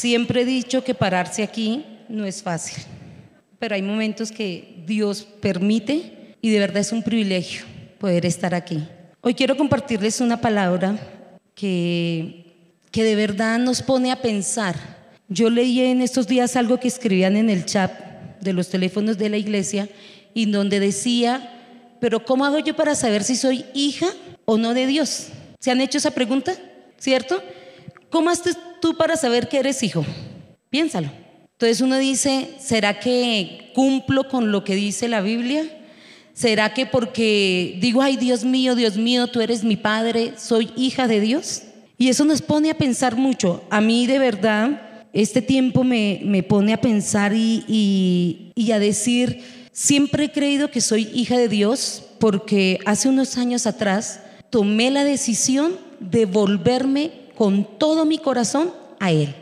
Siempre he dicho que pararse aquí no es fácil, pero hay momentos que Dios permite y de verdad es un privilegio poder estar aquí. Hoy quiero compartirles una palabra que, que de verdad nos pone a pensar. Yo leí en estos días algo que escribían en el chat de los teléfonos de la iglesia y donde decía, pero ¿cómo hago yo para saber si soy hija o no de Dios? ¿Se han hecho esa pregunta? ¿Cierto? ¿Cómo haces tú para saber que eres hijo? Piénsalo. Entonces uno dice, ¿será que cumplo con lo que dice la Biblia? ¿Será que porque digo, ay Dios mío, Dios mío, tú eres mi padre, soy hija de Dios? Y eso nos pone a pensar mucho. A mí de verdad, este tiempo me, me pone a pensar y, y, y a decir, siempre he creído que soy hija de Dios porque hace unos años atrás tomé la decisión de volverme con todo mi corazón a Él.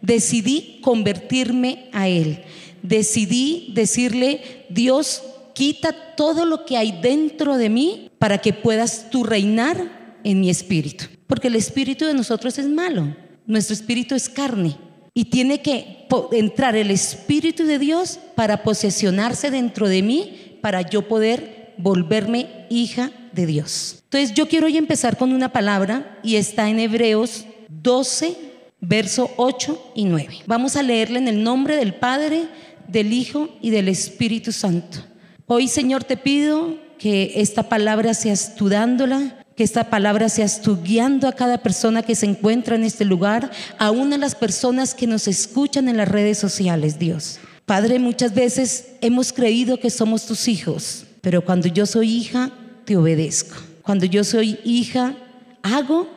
Decidí convertirme a Él. Decidí decirle, Dios, quita todo lo que hay dentro de mí para que puedas tú reinar en mi espíritu. Porque el espíritu de nosotros es malo, nuestro espíritu es carne y tiene que entrar el espíritu de Dios para posesionarse dentro de mí para yo poder volverme hija de Dios. Entonces yo quiero hoy empezar con una palabra y está en Hebreos 12, verso 8 y 9. Vamos a leerla en el nombre del Padre, del Hijo y del Espíritu Santo. Hoy, Señor, te pido que esta palabra seas tú dándola, que esta palabra seas tú guiando a cada persona que se encuentra en este lugar, aún a las personas que nos escuchan en las redes sociales, Dios. Padre, muchas veces hemos creído que somos tus hijos, pero cuando yo soy hija, te obedezco. Cuando yo soy hija, hago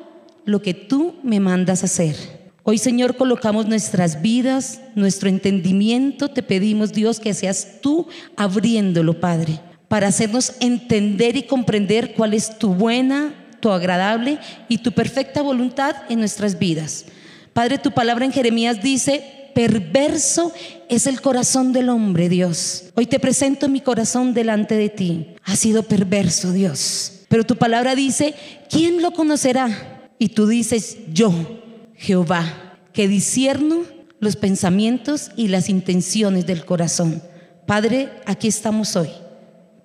lo que tú me mandas hacer. Hoy, Señor, colocamos nuestras vidas, nuestro entendimiento. Te pedimos, Dios, que seas tú abriéndolo, Padre, para hacernos entender y comprender cuál es tu buena, tu agradable y tu perfecta voluntad en nuestras vidas. Padre, tu palabra en Jeremías dice, perverso es el corazón del hombre, Dios. Hoy te presento mi corazón delante de ti. Ha sido perverso, Dios. Pero tu palabra dice, ¿quién lo conocerá? Y tú dices, yo Jehová, que disierno los pensamientos y las intenciones del corazón. Padre, aquí estamos hoy.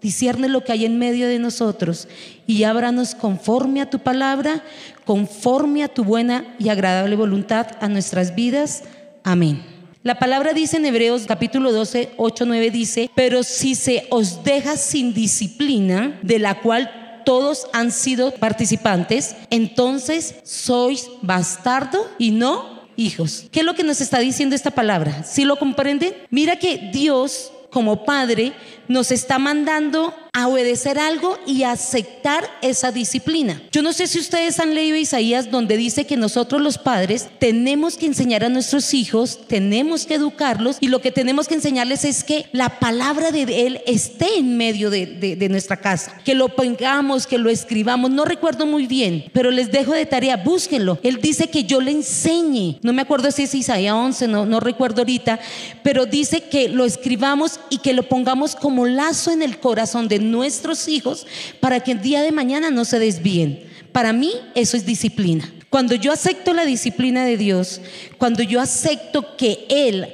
Discierne lo que hay en medio de nosotros y ábranos conforme a tu palabra, conforme a tu buena y agradable voluntad a nuestras vidas. Amén. La palabra dice en Hebreos capítulo 12, 8, 9 dice, pero si se os deja sin disciplina, de la cual todos han sido participantes, entonces sois bastardo y no hijos. ¿Qué es lo que nos está diciendo esta palabra? ¿Sí lo comprenden? Mira que Dios como padre nos está mandando a obedecer algo y aceptar esa disciplina. Yo no sé si ustedes han leído Isaías donde dice que nosotros los padres tenemos que enseñar a nuestros hijos, tenemos que educarlos y lo que tenemos que enseñarles es que la palabra de Él esté en medio de, nuestra casa, que lo pongamos, que lo escribamos. No recuerdo muy bien, pero les dejo de tarea, búsquenlo. Él dice que yo le enseñe, no me acuerdo si es Isaías 11, no, no recuerdo ahorita, pero dice que lo escribamos y que lo pongamos como lazo en el corazón de nuestros hijos para que el día de mañana no se desvíen. Para mí eso es disciplina. Cuando yo acepto la disciplina de Dios, cuando yo acepto que Él,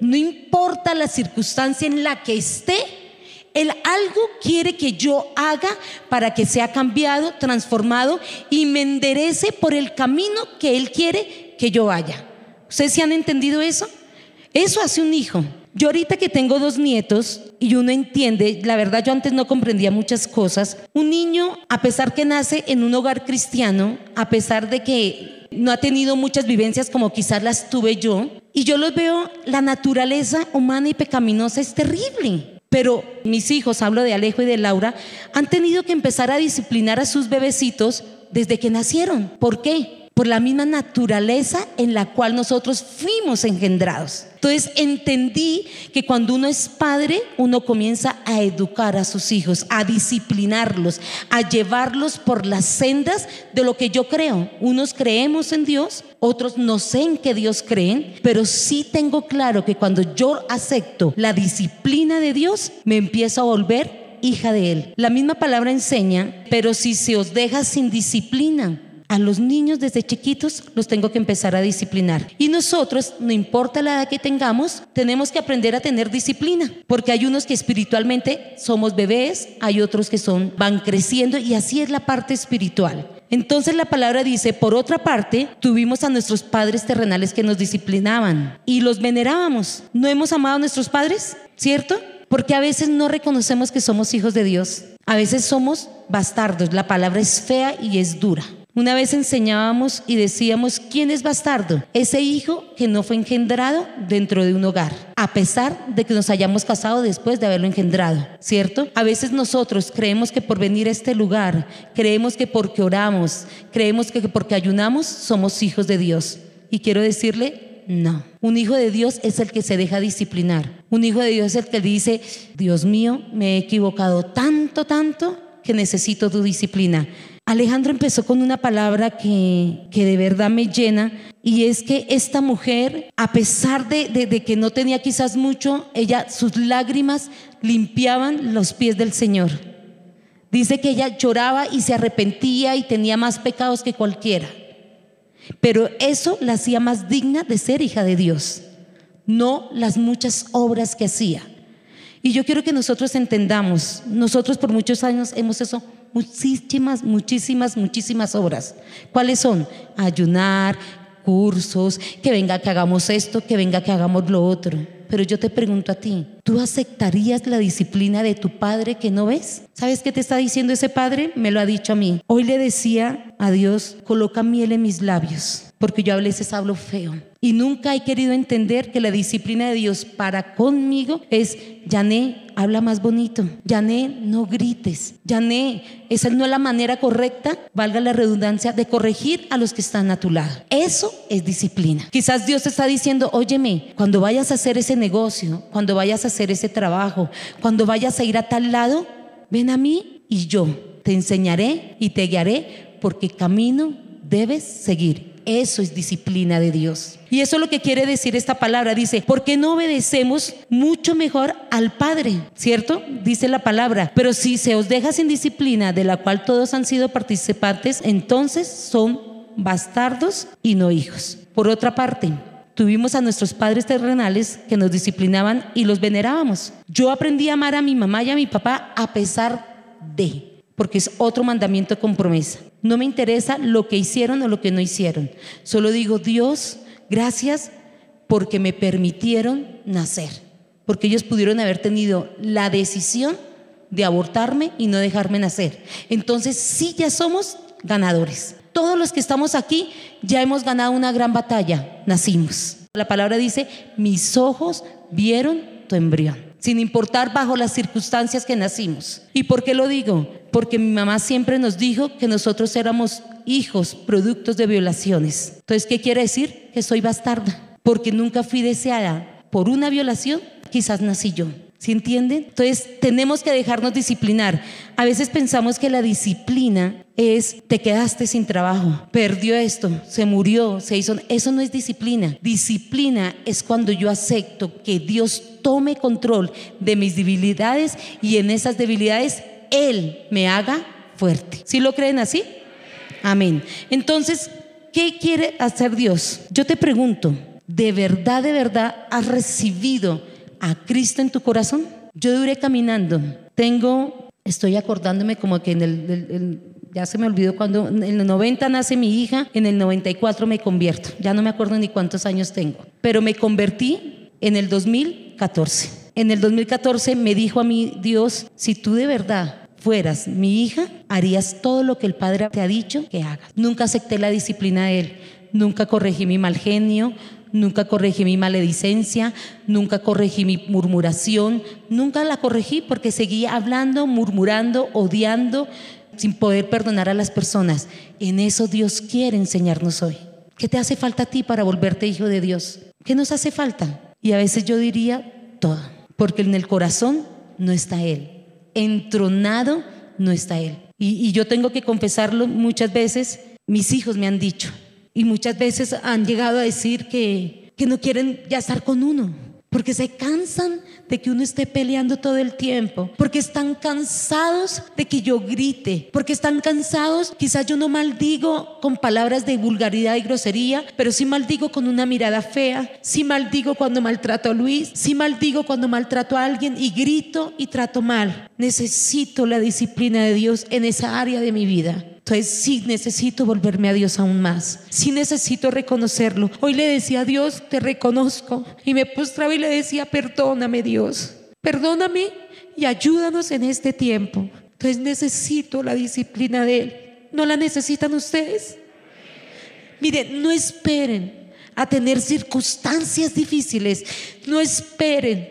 no importa la circunstancia en la que esté, Él algo quiere que yo haga para que sea cambiado, transformado y me enderece por el camino que Él quiere que yo vaya. ¿Ustedes se han entendido eso? Eso hace un hijo. Yo ahorita que tengo dos nietos y uno entiende, la verdad yo antes no comprendía muchas cosas, un niño, a pesar que nace en un hogar cristiano, a pesar de que no ha tenido muchas vivencias como quizás las tuve yo, y yo los veo, la naturaleza humana y pecaminosa es terrible. Pero mis hijos, hablo de Alejo y de Laura, han tenido que empezar a disciplinar a sus bebecitos desde que nacieron. ¿Por qué? Por la misma naturaleza en la cual nosotros fuimos engendrados. Entonces entendí que cuando uno es padre, uno comienza a educar a sus hijos, a disciplinarlos, a llevarlos por las sendas de lo que yo creo. Unos creemos en Dios, otros no sé en qué Dios creen, pero sí tengo claro que cuando yo acepto la disciplina de Dios, me empiezo a volver hija de Él. La misma palabra enseña, pero si se os deja sin disciplina, A los niños desde chiquitos los tengo que empezar a disciplinar. Y nosotros, no importa la edad que tengamos, tenemos que aprender a tener disciplina, porque hay unos que espiritualmente somos bebés, hay otros que son van creciendo y así es la parte espiritual. Entonces la palabra dice, por otra parte, tuvimos a nuestros padres terrenales que nos disciplinaban y los venerábamos. ¿No hemos amado a nuestros padres? ¿Cierto? Porque a veces no reconocemos que somos hijos de Dios. A veces somos bastardos. La palabra es fea y es dura. Una vez enseñábamos y decíamos, ¿quién es bastardo? Ese hijo que no fue engendrado dentro de un hogar, a pesar de que nos hayamos casado después de haberlo engendrado, ¿cierto? A veces nosotros creemos que por venir a este lugar, creemos que porque oramos, creemos que porque ayunamos, somos hijos de Dios. Y quiero decirle, no. Un hijo de Dios es el que se deja disciplinar. Un hijo de Dios es el que dice, Dios mío, me he equivocado tanto, tanto que necesito tu disciplina. Alejandro empezó con una palabra que, que, de verdad me llena y es que esta mujer, a pesar de, de, que no tenía quizás mucho, ella, sus lágrimas limpiaban los pies del Señor. Dice que ella lloraba y se arrepentía y tenía más pecados que cualquiera. Pero eso la hacía más digna de ser hija de Dios, no las muchas obras que hacía. Y yo quiero que nosotros entendamos, nosotros por muchos años hemos eso muchísimas, muchísimas, muchísimas obras. ¿Cuáles son? Ayunar, cursos, que venga que hagamos esto, que venga que hagamos lo otro. Pero yo te pregunto a ti, ¿tú aceptarías la disciplina de tu padre que no ves? ¿Sabes qué te está diciendo ese padre? Me lo ha dicho a mí. Hoy le decía a Dios, coloca miel en mis labios, porque yo a veces hablo feo. Y nunca he querido entender que la disciplina de Dios para conmigo es, Yané, habla más bonito. Yané, no grites. Yané, esa no es la manera correcta, valga la redundancia, de corregir a los que están a tu lado. Eso es disciplina. Quizás Dios te está diciendo, óyeme, cuando vayas a hacer ese negocio, cuando vayas a hacer ese trabajo, cuando vayas a ir a tal lado, ven a mí y yo te enseñaré y te guiaré porque camino debes seguir. Eso es disciplina de Dios. Y eso es lo que quiere decir esta palabra. Dice, ¿por qué no obedecemos mucho mejor al Padre? ¿Cierto? Dice la palabra. Pero si se os deja sin disciplina, de la cual todos han sido participantes, entonces son bastardos y no hijos. Por otra parte, tuvimos a nuestros padres terrenales que nos disciplinaban y los venerábamos. Yo aprendí a amar a mi mamá y a mi papá a pesar de porque es otro mandamiento con promesa. No me interesa lo que hicieron o lo que no hicieron. Solo digo, Dios, gracias porque me permitieron nacer, porque ellos pudieron haber tenido la decisión de abortarme y no dejarme nacer. Entonces sí ya somos ganadores. Todos los que estamos aquí ya hemos ganado una gran batalla, nacimos. La palabra dice, mis ojos vieron tu embrión sin importar bajo las circunstancias que nacimos. ¿Y por qué lo digo? Porque mi mamá siempre nos dijo que nosotros éramos hijos productos de violaciones. Entonces, ¿qué quiere decir? Que soy bastarda, porque nunca fui deseada por una violación, quizás nací yo. ¿Sí entienden? Entonces tenemos que dejarnos disciplinar. A veces pensamos que la disciplina es te quedaste sin trabajo, perdió esto, se murió, se hizo. Eso no es disciplina. Disciplina es cuando yo acepto que Dios tome control de mis debilidades y en esas debilidades Él me haga fuerte. ¿Sí lo creen así? Amén. Entonces, ¿qué quiere hacer Dios? Yo te pregunto, ¿de verdad, de verdad has recibido? a Cristo en tu corazón? Yo duré caminando. Tengo, estoy acordándome como que en el, ya se me olvidó cuando en el 90 nace mi hija, en el 94 me convierto. Ya no me acuerdo ni cuántos años tengo, pero me convertí en el 2014. En el 2014 me dijo a mí Dios, si tú de verdad fueras mi hija, harías todo lo que el Padre te ha dicho que hagas. Nunca acepté la disciplina de Él, nunca corregí mi mal genio, nunca corregí mi maledicencia, nunca corregí mi murmuración, nunca la corregí porque seguía hablando, murmurando, odiando, sin poder perdonar a las personas. En eso Dios quiere enseñarnos hoy. ¿Qué te hace falta a ti para volverte hijo de Dios? ¿Qué nos hace falta? Y a veces yo diría todo, porque en el corazón no está Él, entronado no está Él. Y, yo tengo que confesarlo muchas veces, mis hijos me han dicho, y muchas veces han llegado a decir que, que no quieren ya estar con uno, porque se cansan de que uno esté peleando todo el tiempo, porque están cansados de que yo grite, porque están cansados, quizás yo no maldigo con palabras de vulgaridad y grosería, pero sí maldigo con una mirada fea, sí maldigo cuando maltrato a Luis, sí maldigo cuando maltrato a alguien y grito y trato mal. Necesito la disciplina de Dios en esa área de mi vida. Entonces sí necesito volverme a Dios aún más. Sí necesito reconocerlo. Hoy le decía a Dios, te reconozco. Y me postraba y le decía, perdóname Dios. Perdóname y ayúdanos en este tiempo. Entonces necesito la disciplina de Él. ¿No la necesitan ustedes? Miren, no esperen a tener circunstancias difíciles. No esperen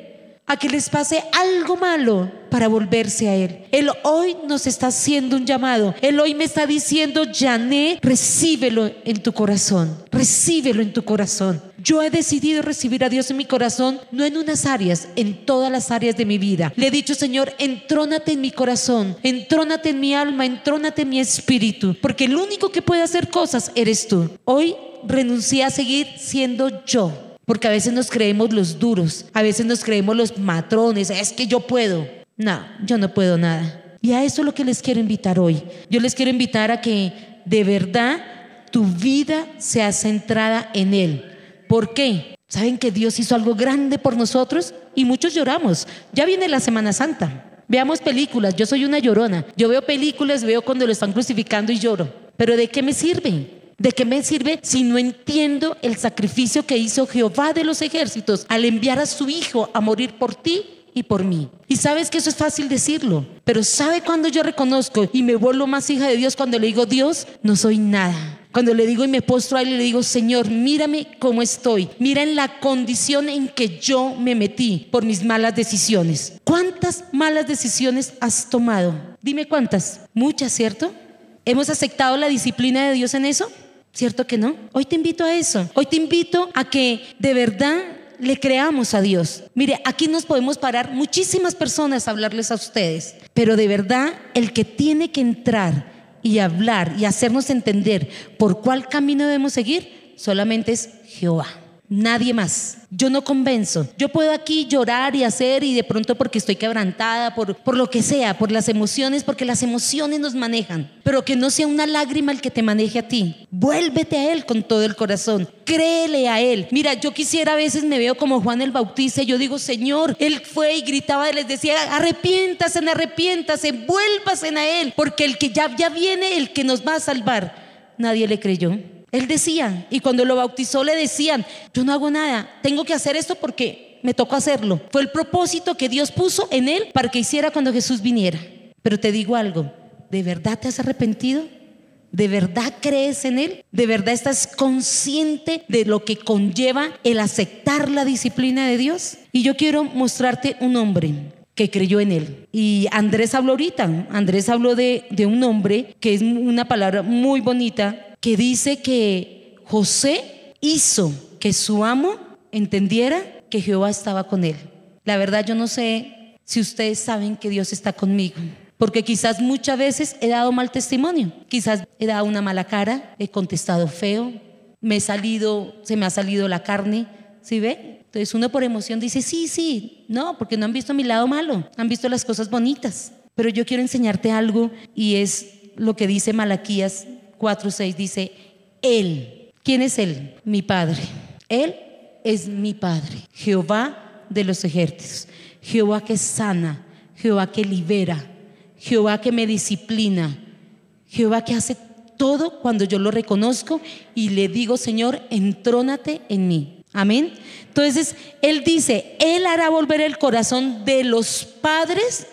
a que les pase algo malo para volverse a Él. Él hoy nos está haciendo un llamado. Él hoy me está diciendo, Jané, recíbelo en tu corazón. Recíbelo en tu corazón. Yo he decidido recibir a Dios en mi corazón, no en unas áreas, en todas las áreas de mi vida. Le he dicho, Señor, entrónate en mi corazón, entrónate en mi alma, entrónate en mi espíritu, porque el único que puede hacer cosas eres tú. Hoy renuncié a seguir siendo yo porque a veces nos creemos los duros, a veces nos creemos los matrones, es que yo puedo. No, yo no puedo nada. Y a eso es lo que les quiero invitar hoy. Yo les quiero invitar a que de verdad tu vida sea centrada en Él. ¿Por qué? ¿Saben que Dios hizo algo grande por nosotros? Y muchos lloramos. Ya viene la Semana Santa. Veamos películas. Yo soy una llorona. Yo veo películas, veo cuando lo están crucificando y lloro. Pero ¿de qué me sirve? ¿De qué me sirve si no entiendo el sacrificio que hizo Jehová de los ejércitos al enviar a su Hijo a morir por ti y por mí? Y sabes que eso es fácil decirlo, pero ¿sabe cuando yo reconozco y me vuelvo más hija de Dios cuando le digo, Dios, no soy nada? Cuando le digo y me postro a él y le digo, Señor, mírame cómo estoy. Mira en la condición en que yo me metí por mis malas decisiones. ¿Cuántas malas decisiones has tomado? Dime cuántas. Muchas, ¿cierto? ¿Hemos aceptado la disciplina de Dios en eso? ¿Cierto que no? Hoy te invito a eso. Hoy te invito a que de verdad le creamos a Dios. Mire, aquí nos podemos parar muchísimas personas a hablarles a ustedes, pero de verdad el que tiene que entrar y hablar y hacernos entender por cuál camino debemos seguir solamente es Jehová. Nadie más. Yo no convenzo. Yo puedo aquí llorar y hacer y de pronto porque estoy quebrantada, por, por lo que sea, por las emociones, porque las emociones nos manejan. Pero que no sea una lágrima el que te maneje a ti. Vuélvete a Él con todo el corazón. Créele a Él. Mira, yo quisiera a veces me veo como Juan el Bautista y yo digo, Señor, Él fue y gritaba y les decía, arrepiéntase, arrepiéntase, vuélvase a Él, porque el que ya, ya viene, el que nos va a salvar. Nadie le creyó. Él decía, y cuando lo bautizó le decían, yo no hago nada, tengo que hacer esto porque me tocó hacerlo. Fue el propósito que Dios puso en él para que hiciera cuando Jesús viniera. Pero te digo algo, ¿de verdad te has arrepentido? ¿De verdad crees en Él? ¿De verdad estás consciente de lo que conlleva el aceptar la disciplina de Dios? Y yo quiero mostrarte un hombre que creyó en Él. Y Andrés habló ahorita, Andrés habló de, de un hombre que es una palabra muy bonita, que dice que José hizo que su amo entendiera que Jehová estaba con él. La verdad yo no sé si ustedes saben que Dios está conmigo, porque quizás muchas veces he dado mal testimonio, quizás he dado una mala cara, he contestado feo, me he salido, se me ha salido la carne, ¿sí ve? Entonces uno por emoción dice, sí, sí, no, porque no han visto mi lado malo, han visto las cosas bonitas. Pero yo quiero enseñarte algo y es lo que dice Malaquías 4.6 dice, Él. ¿Quién es Él? Mi Padre. Él es mi Padre. Jehová de los ejércitos. Jehová que sana. Jehová que libera. Jehová que me disciplina. Jehová que hace todo cuando yo lo reconozco y le digo, Señor, entrónate en mí. Amén. Entonces, Él dice, Él hará volver el corazón de los padres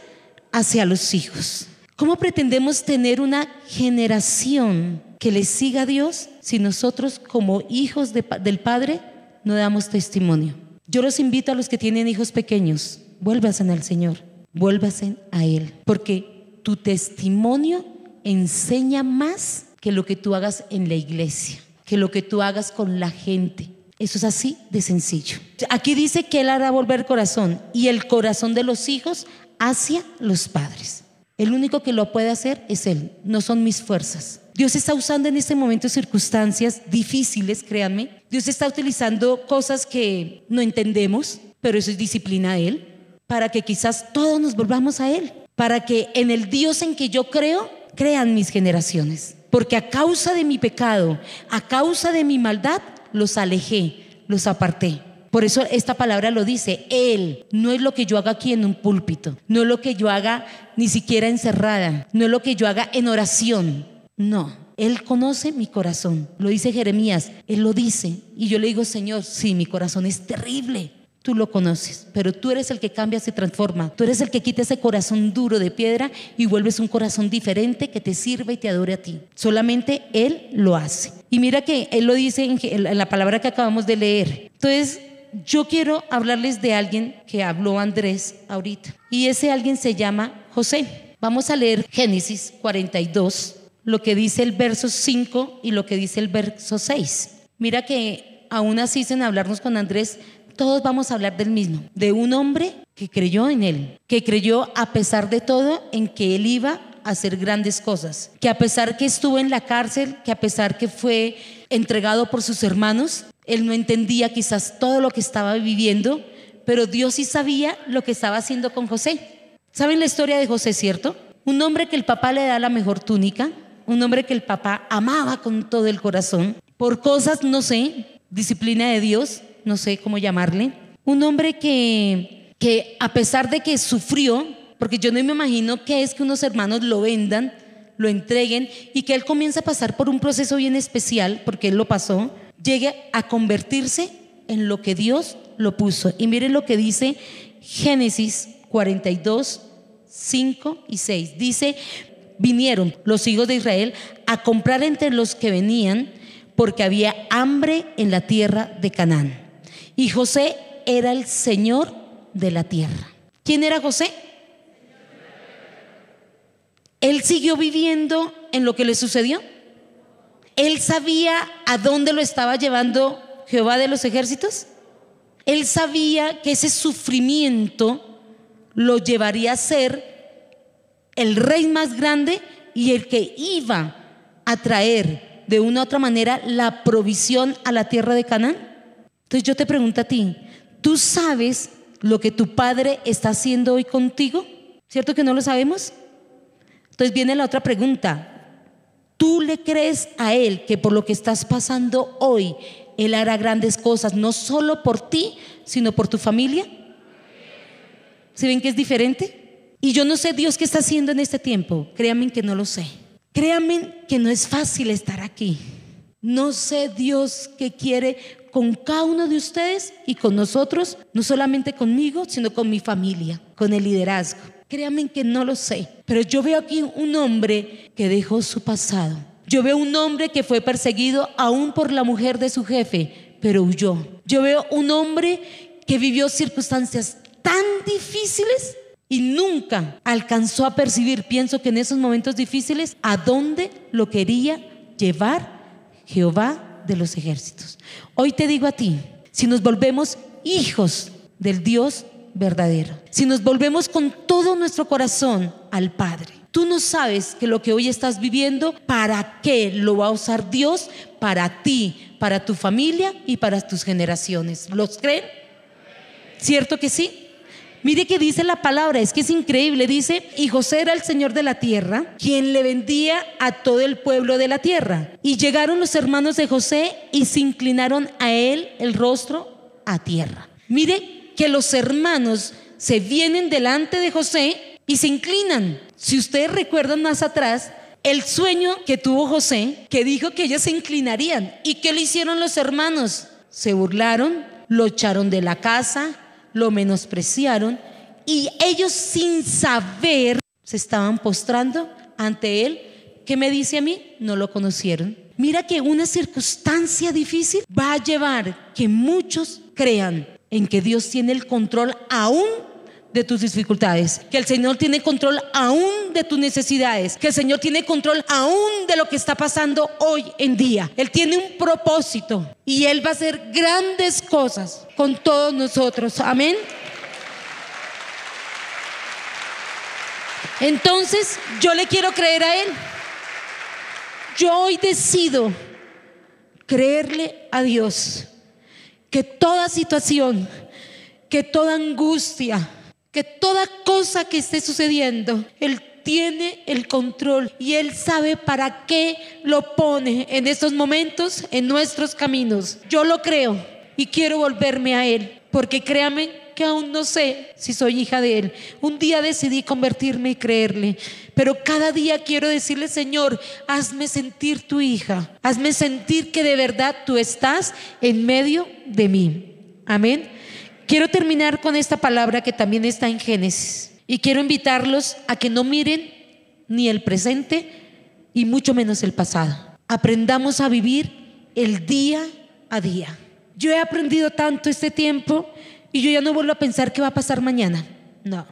hacia los hijos. ¿Cómo pretendemos tener una generación que le siga a Dios si nosotros como hijos del Padre no damos testimonio? Yo los invito a los que tienen hijos pequeños, vuélvasen al Señor, vuélvasen a Él, porque tu testimonio enseña más que lo que tú hagas en la iglesia, que lo que tú hagas con la gente. Eso es así de sencillo. Aquí dice que Él hará volver corazón y el corazón de los hijos hacia los padres. El único que lo puede hacer es Él, no son mis fuerzas. Dios está usando en este momento circunstancias difíciles, créanme. Dios está utilizando cosas que no entendemos, pero eso es disciplina de Él, para que quizás todos nos volvamos a Él, para que en el Dios en que yo creo, crean mis generaciones. Porque a causa de mi pecado, a causa de mi maldad, los alejé, los aparté. Por eso esta palabra lo dice, Él, no es lo que yo haga aquí en un púlpito, no es lo que yo haga ni siquiera encerrada, no es lo que yo haga en oración, no, Él conoce mi corazón, lo dice Jeremías, Él lo dice, y yo le digo, Señor, sí, mi corazón es terrible, tú lo conoces, pero tú eres el que cambia, se transforma. Tú eres el que quita ese corazón duro de piedra y vuelves un corazón diferente que te sirva y te adore a ti. Solamente Él lo hace. Y mira que Él lo dice en la palabra que acabamos de leer. Entonces, yo quiero hablarles de alguien que habló Andrés ahorita. Y ese alguien se llama José. Vamos a leer Génesis 42, lo que dice el verso 5 y lo que dice el verso 6. Mira que aún así sin hablarnos con Andrés, todos vamos a hablar del mismo, de un hombre que creyó en él, que creyó a pesar de todo en que él iba hacer grandes cosas, que a pesar que estuvo en la cárcel, que a pesar que fue entregado por sus hermanos, él no entendía quizás todo lo que estaba viviendo, pero Dios sí sabía lo que estaba haciendo con José. ¿Saben la historia de José, cierto? Un hombre que el papá le da la mejor túnica, un hombre que el papá amaba con todo el corazón, por cosas, no sé, disciplina de Dios, no sé cómo llamarle. Un hombre que, que a pesar de que sufrió, porque yo no me imagino que es que unos hermanos lo vendan, lo entreguen y que él comienza a pasar por un proceso bien especial, porque él lo pasó, llegue a convertirse en lo que Dios lo puso. Y miren lo que dice Génesis 42, 5 y 6. Dice, vinieron los hijos de Israel a comprar entre los que venían porque había hambre en la tierra de Canaán. Y José era el Señor de la tierra. ¿Quién era José? Él siguió viviendo en lo que le sucedió. Él sabía a dónde lo estaba llevando Jehová de los ejércitos. Él sabía que ese sufrimiento lo llevaría a ser el rey más grande y el que iba a traer de una u otra manera la provisión a la tierra de Canaán. Entonces yo te pregunto a ti, ¿tú sabes lo que tu padre está haciendo hoy contigo? ¿Cierto que no lo sabemos? Entonces viene la otra pregunta. ¿Tú le crees a Él que por lo que estás pasando hoy, Él hará grandes cosas, no solo por ti, sino por tu familia? ¿Se ven que es diferente? Y yo no sé Dios qué está haciendo en este tiempo. Créanme que no lo sé. Créanme que no es fácil estar aquí. No sé Dios qué quiere con cada uno de ustedes y con nosotros, no solamente conmigo, sino con mi familia, con el liderazgo. Créanme que no lo sé, pero yo veo aquí un hombre que dejó su pasado. Yo veo un hombre que fue perseguido aún por la mujer de su jefe, pero huyó. Yo veo un hombre que vivió circunstancias tan difíciles y nunca alcanzó a percibir, pienso que en esos momentos difíciles, a dónde lo quería llevar Jehová de los ejércitos. Hoy te digo a ti, si nos volvemos hijos del Dios verdadero. Si nos volvemos con todo nuestro corazón al Padre. Tú no sabes que lo que hoy estás viviendo, ¿para qué lo va a usar Dios? Para ti, para tu familia y para tus generaciones. ¿Los creen? ¿Cierto que sí? Mire que dice la palabra, es que es increíble. Dice, y José era el Señor de la tierra, quien le vendía a todo el pueblo de la tierra. Y llegaron los hermanos de José y se inclinaron a él el rostro a tierra. Mire que los hermanos se vienen delante de José y se inclinan. Si ustedes recuerdan más atrás, el sueño que tuvo José, que dijo que ellos se inclinarían. ¿Y qué le hicieron los hermanos? Se burlaron, lo echaron de la casa, lo menospreciaron y ellos sin saber se estaban postrando ante él. ¿Qué me dice a mí? No lo conocieron. Mira que una circunstancia difícil va a llevar que muchos crean en que Dios tiene el control aún de tus dificultades, que el Señor tiene control aún de tus necesidades, que el Señor tiene control aún de lo que está pasando hoy en día. Él tiene un propósito y Él va a hacer grandes cosas con todos nosotros. Amén. Entonces yo le quiero creer a Él. Yo hoy decido creerle a Dios que toda situación que toda angustia, que toda cosa que esté sucediendo, Él tiene el control y Él sabe para qué lo pone en estos momentos en nuestros caminos. Yo lo creo y quiero volverme a Él, porque créame que aún no sé si soy hija de Él. Un día decidí convertirme y creerle, pero cada día quiero decirle, Señor, hazme sentir tu hija, hazme sentir que de verdad tú estás en medio de mí. Amén. Quiero terminar con esta palabra que también está en Génesis y quiero invitarlos a que no miren ni el presente y mucho menos el pasado. Aprendamos a vivir el día a día. Yo he aprendido tanto este tiempo y yo ya no vuelvo a pensar qué va a pasar mañana. No.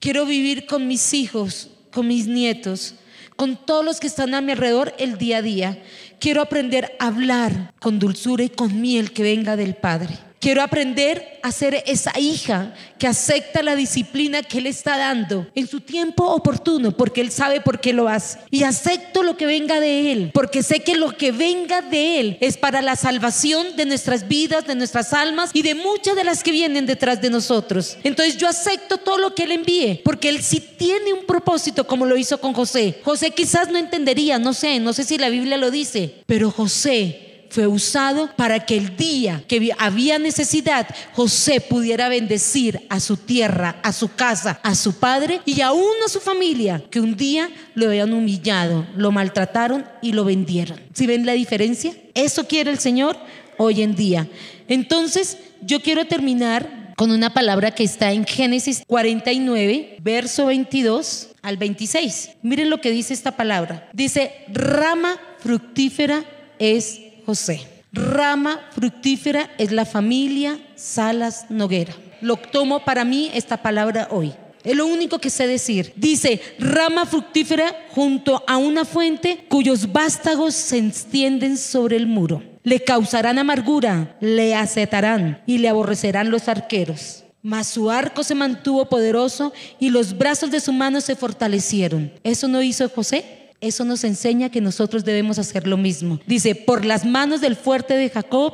Quiero vivir con mis hijos, con mis nietos, con todos los que están a mi alrededor el día a día. Quiero aprender a hablar con dulzura y con miel que venga del Padre. Quiero aprender a ser esa hija que acepta la disciplina que Él está dando en su tiempo oportuno, porque Él sabe por qué lo hace. Y acepto lo que venga de Él, porque sé que lo que venga de Él es para la salvación de nuestras vidas, de nuestras almas y de muchas de las que vienen detrás de nosotros. Entonces yo acepto todo lo que Él envíe, porque Él sí tiene un propósito como lo hizo con José. José quizás no entendería, no sé, no sé si la Biblia lo dice, pero José fue usado para que el día que había necesidad, José pudiera bendecir a su tierra, a su casa, a su padre y aún a su familia, que un día lo habían humillado, lo maltrataron y lo vendieron. ¿Si ven la diferencia? Eso quiere el Señor hoy en día. Entonces, yo quiero terminar con una palabra que está en Génesis 49, verso 22 al 26. Miren lo que dice esta palabra. Dice, rama fructífera es José. Rama fructífera es la familia Salas Noguera. Lo tomo para mí esta palabra hoy. Es lo único que sé decir. Dice, rama fructífera junto a una fuente cuyos vástagos se extienden sobre el muro. Le causarán amargura, le acetarán y le aborrecerán los arqueros. Mas su arco se mantuvo poderoso y los brazos de su mano se fortalecieron. ¿Eso no hizo José? Eso nos enseña que nosotros debemos hacer lo mismo. Dice, por las manos del fuerte de Jacob,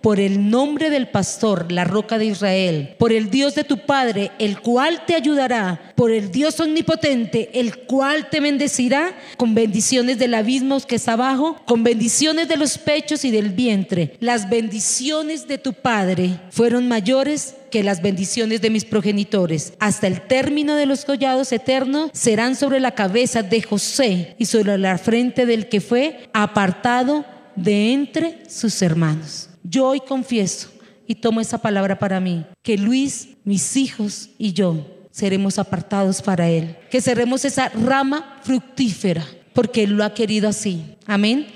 por el nombre del pastor, la roca de Israel, por el Dios de tu Padre, el cual te ayudará, por el Dios omnipotente, el cual te bendecirá con bendiciones del abismo que está abajo, con bendiciones de los pechos y del vientre. Las bendiciones de tu Padre fueron mayores que las bendiciones de mis progenitores. Hasta el término de los collados eternos serán sobre la cabeza de José y sobre la frente del que fue apartado de entre sus hermanos. Yo hoy confieso y tomo esa palabra para mí, que Luis, mis hijos y yo seremos apartados para Él, que seremos esa rama fructífera, porque Él lo ha querido así. Amén.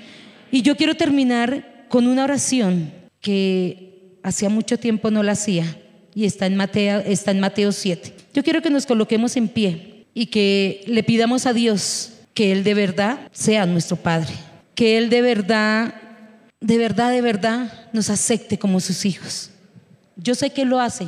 Y yo quiero terminar con una oración que hacía mucho tiempo no la hacía y está en Mateo, está en Mateo 7. Yo quiero que nos coloquemos en pie y que le pidamos a Dios que Él de verdad sea nuestro Padre, que Él de verdad de verdad, de verdad nos acepte como sus hijos. Yo sé que lo hace,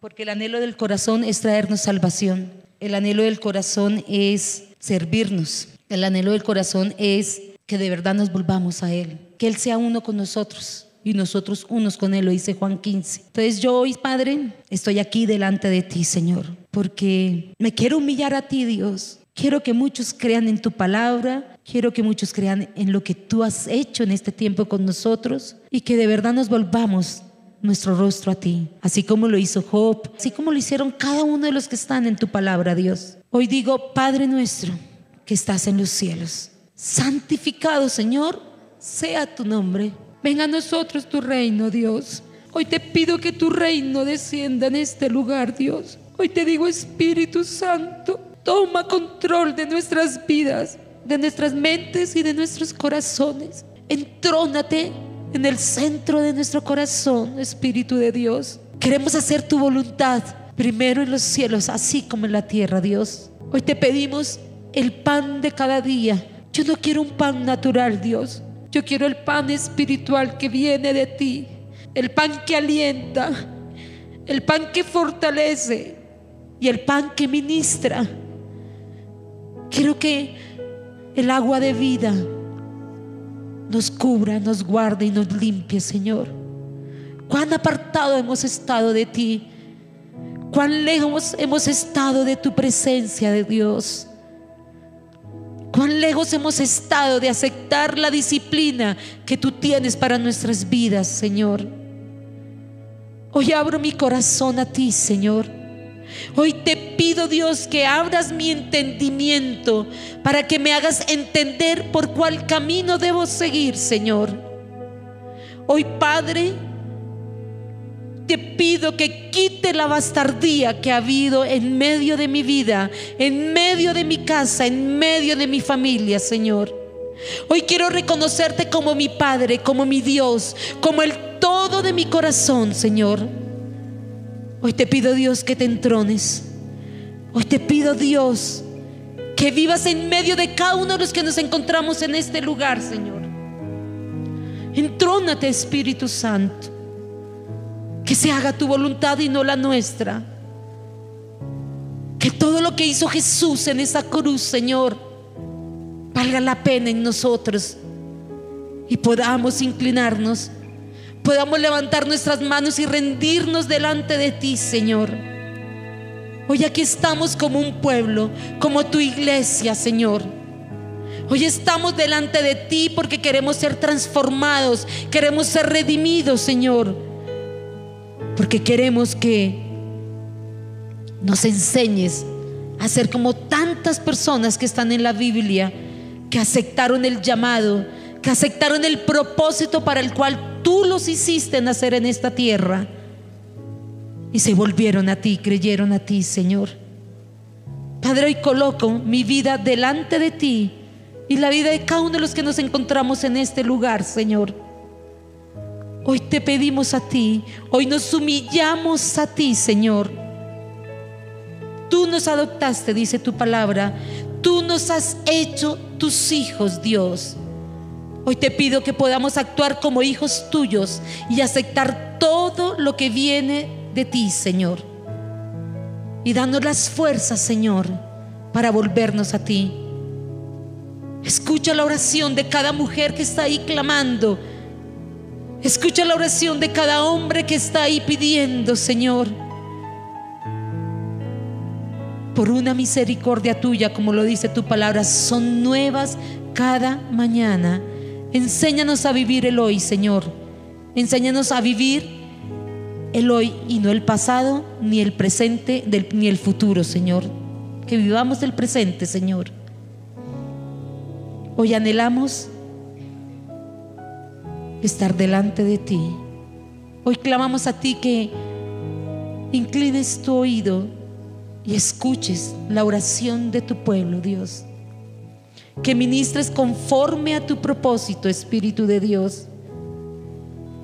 porque el anhelo del corazón es traernos salvación. El anhelo del corazón es servirnos. El anhelo del corazón es que de verdad nos volvamos a Él, que Él sea uno con nosotros y nosotros unos con Él, lo dice Juan 15. Entonces yo hoy, Padre, estoy aquí delante de ti, Señor, porque me quiero humillar a ti, Dios. Quiero que muchos crean en tu palabra, Quiero que muchos crean en lo que tú has hecho en este tiempo con nosotros y que de verdad nos volvamos nuestro rostro a ti, así como lo hizo Job, así como lo hicieron cada uno de los que están en tu palabra, Dios. Hoy digo, Padre nuestro, que estás en los cielos, santificado, Señor, sea tu nombre. Venga a nosotros tu reino, Dios. Hoy te pido que tu reino descienda en este lugar, Dios. Hoy te digo, Espíritu Santo, toma control de nuestras vidas de nuestras mentes y de nuestros corazones. Entrónate en el centro de nuestro corazón, Espíritu de Dios. Queremos hacer tu voluntad, primero en los cielos, así como en la tierra, Dios. Hoy te pedimos el pan de cada día. Yo no quiero un pan natural, Dios. Yo quiero el pan espiritual que viene de ti. El pan que alienta. El pan que fortalece. Y el pan que ministra. Quiero que el agua de vida nos cubra, nos guarde y nos limpie, Señor. cuán apartado hemos estado de ti, cuán lejos hemos estado de tu presencia de Dios. Cuán lejos hemos estado de aceptar la disciplina que tú tienes para nuestras vidas, Señor. Hoy abro mi corazón a ti, Señor. Hoy te pido, Dios, que abras mi entendimiento para que me hagas entender por cuál camino debo seguir, Señor. Hoy, Padre, te pido que quite la bastardía que ha habido en medio de mi vida, en medio de mi casa, en medio de mi familia, Señor. Hoy quiero reconocerte como mi Padre, como mi Dios, como el todo de mi corazón, Señor. Hoy te pido, Dios, que te entrones. Hoy te pido, Dios, que vivas en medio de cada uno de los que nos encontramos en este lugar, Señor. Entrónate, Espíritu Santo. Que se haga tu voluntad y no la nuestra. Que todo lo que hizo Jesús en esa cruz, Señor, valga la pena en nosotros y podamos inclinarnos, podamos levantar nuestras manos y rendirnos delante de ti, Señor. Hoy aquí estamos como un pueblo, como tu iglesia, Señor. Hoy estamos delante de ti porque queremos ser transformados, queremos ser redimidos, Señor porque queremos que nos enseñes a ser como tantas personas que están en la Biblia, que aceptaron el llamado, que aceptaron el propósito para el cual tú los hiciste nacer en esta tierra y se volvieron a ti, creyeron a ti, Señor. Padre, hoy coloco mi vida delante de ti y la vida de cada uno de los que nos encontramos en este lugar, Señor. Hoy te pedimos a ti, hoy nos humillamos a ti, Señor. Tú nos adoptaste, dice tu palabra. Tú nos has hecho tus hijos, Dios. Hoy te pido que podamos actuar como hijos tuyos y aceptar todo lo que viene de ti, Señor. Y danos las fuerzas, Señor, para volvernos a ti. Escucha la oración de cada mujer que está ahí clamando Escucha la oración de cada hombre que está ahí pidiendo, Señor, por una misericordia tuya, como lo dice tu palabra, son nuevas cada mañana. Enséñanos a vivir el hoy, Señor. Enséñanos a vivir el hoy y no el pasado, ni el presente, ni el futuro, Señor. Que vivamos el presente, Señor. Hoy anhelamos estar delante de ti. Hoy clamamos a ti que inclines tu oído y escuches la oración de tu pueblo, Dios. Que ministres conforme a tu propósito, Espíritu de Dios.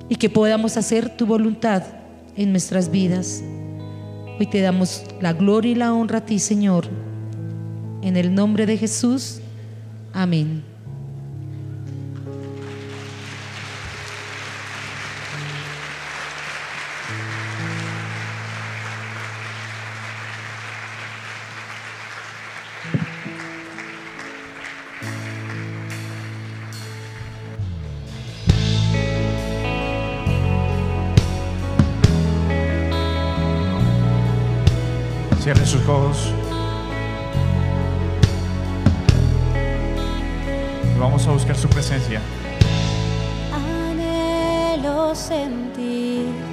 Y que podamos hacer tu voluntad en nuestras vidas. Hoy te damos la gloria y la honra a ti, Señor. En el nombre de Jesús. Amén. Cierren sus ojos. vamos a buscar su presencia. Anhelo sentir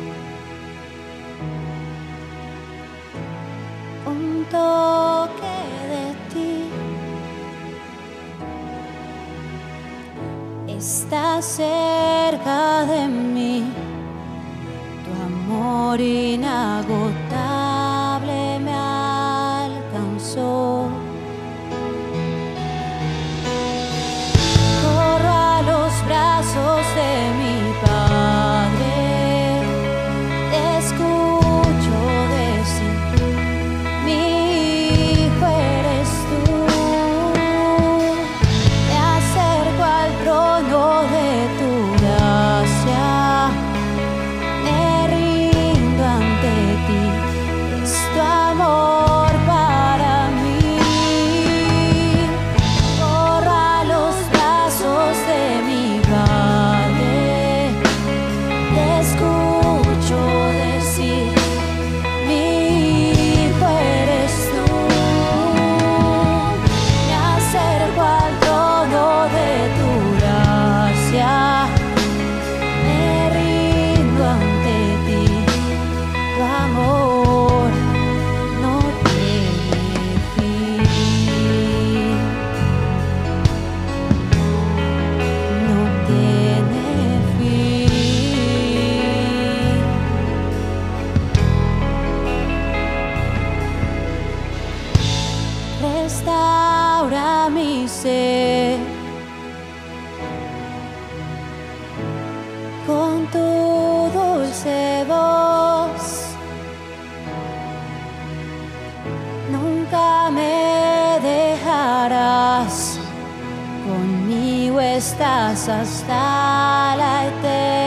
Estás hasta la eternidad.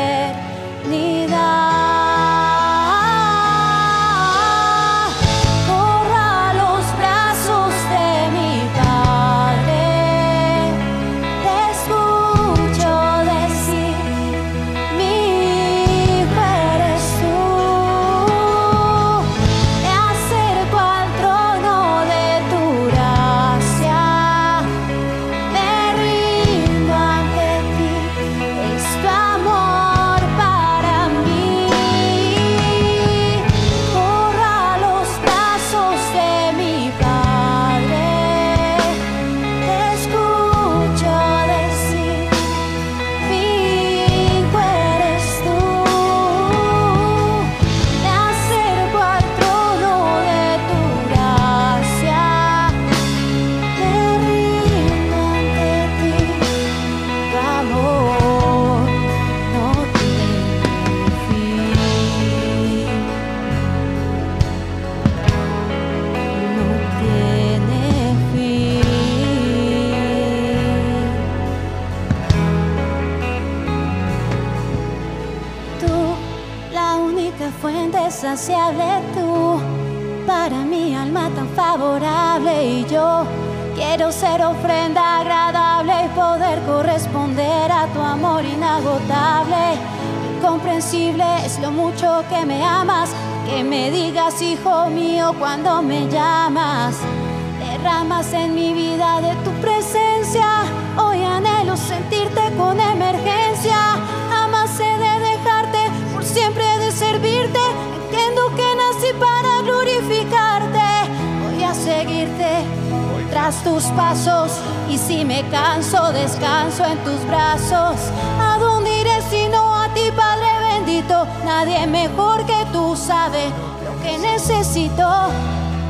Ser ofrenda agradable y poder corresponder a tu amor inagotable. Incomprensible es lo mucho que me amas, que me digas hijo mío cuando me llamas. Derramas en mi vida de tu presencia, tras tus pasos y si me canso, descanso en tus brazos. ¿A dónde iré si no a ti, Padre bendito? Nadie mejor que tú sabe lo que necesito.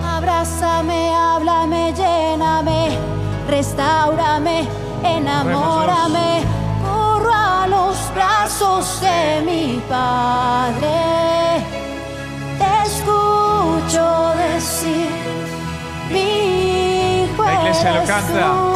Abrázame, háblame, lléname, restaurame, enamórame. Corro a los brazos de mi Padre. Mi hijo La iglesia lo eres canta.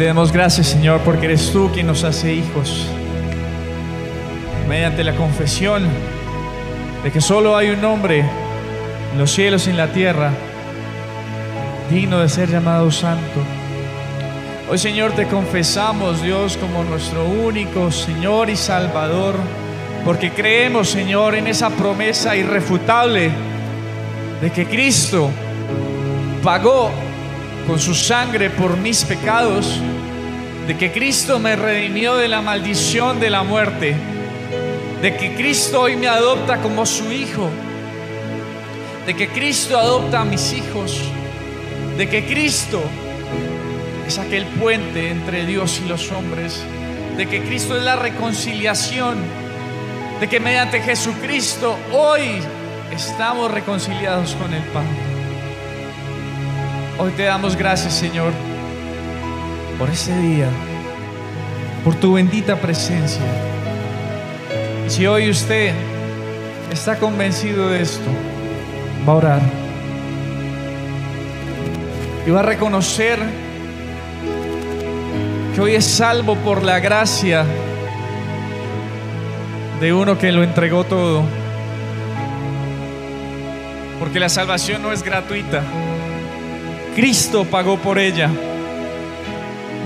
Te damos gracias, Señor, porque eres tú quien nos hace hijos. Mediante la confesión de que solo hay un hombre en los cielos y en la tierra digno de ser llamado santo. Hoy, Señor, te confesamos, Dios, como nuestro único Señor y Salvador, porque creemos, Señor, en esa promesa irrefutable de que Cristo pagó con su sangre por mis pecados, de que Cristo me redimió de la maldición de la muerte, de que Cristo hoy me adopta como su hijo, de que Cristo adopta a mis hijos, de que Cristo es aquel puente entre Dios y los hombres, de que Cristo es la reconciliación, de que mediante Jesucristo hoy estamos reconciliados con el Padre. Hoy te damos gracias, Señor, por este día, por tu bendita presencia. Y si hoy usted está convencido de esto, va a orar y va a reconocer que hoy es salvo por la gracia de uno que lo entregó todo. Porque la salvación no es gratuita. Cristo pagó por ella.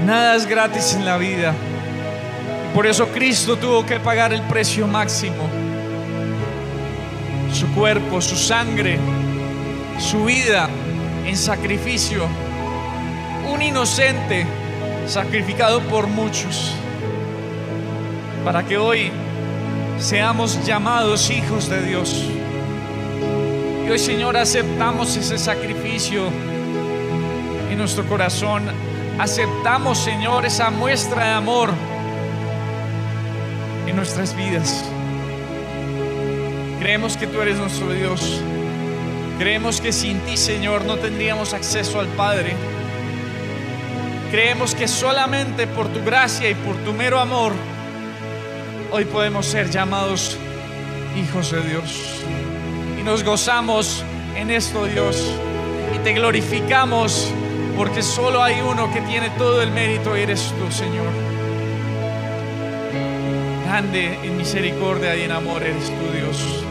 Nada es gratis en la vida. Por eso Cristo tuvo que pagar el precio máximo. Su cuerpo, su sangre, su vida en sacrificio. Un inocente sacrificado por muchos. Para que hoy seamos llamados hijos de Dios. Y hoy, Señor, aceptamos ese sacrificio nuestro corazón. Aceptamos, Señor, esa muestra de amor en nuestras vidas. Creemos que tú eres nuestro Dios. Creemos que sin ti, Señor, no tendríamos acceso al Padre. Creemos que solamente por tu gracia y por tu mero amor, hoy podemos ser llamados hijos de Dios. Y nos gozamos en esto, Dios. Y te glorificamos porque solo hay uno que tiene todo el mérito eres tú, Señor. Grande en misericordia y en amor eres tú, Dios.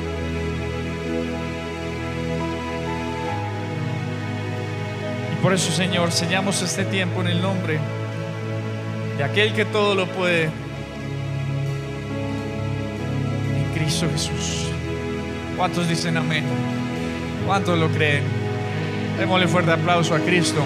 Y por eso, Señor, sellamos este tiempo en el nombre de aquel que todo lo puede, en Cristo Jesús. ¿Cuántos dicen amén? ¿Cuántos lo creen? Démosle fuerte aplauso a Cristo.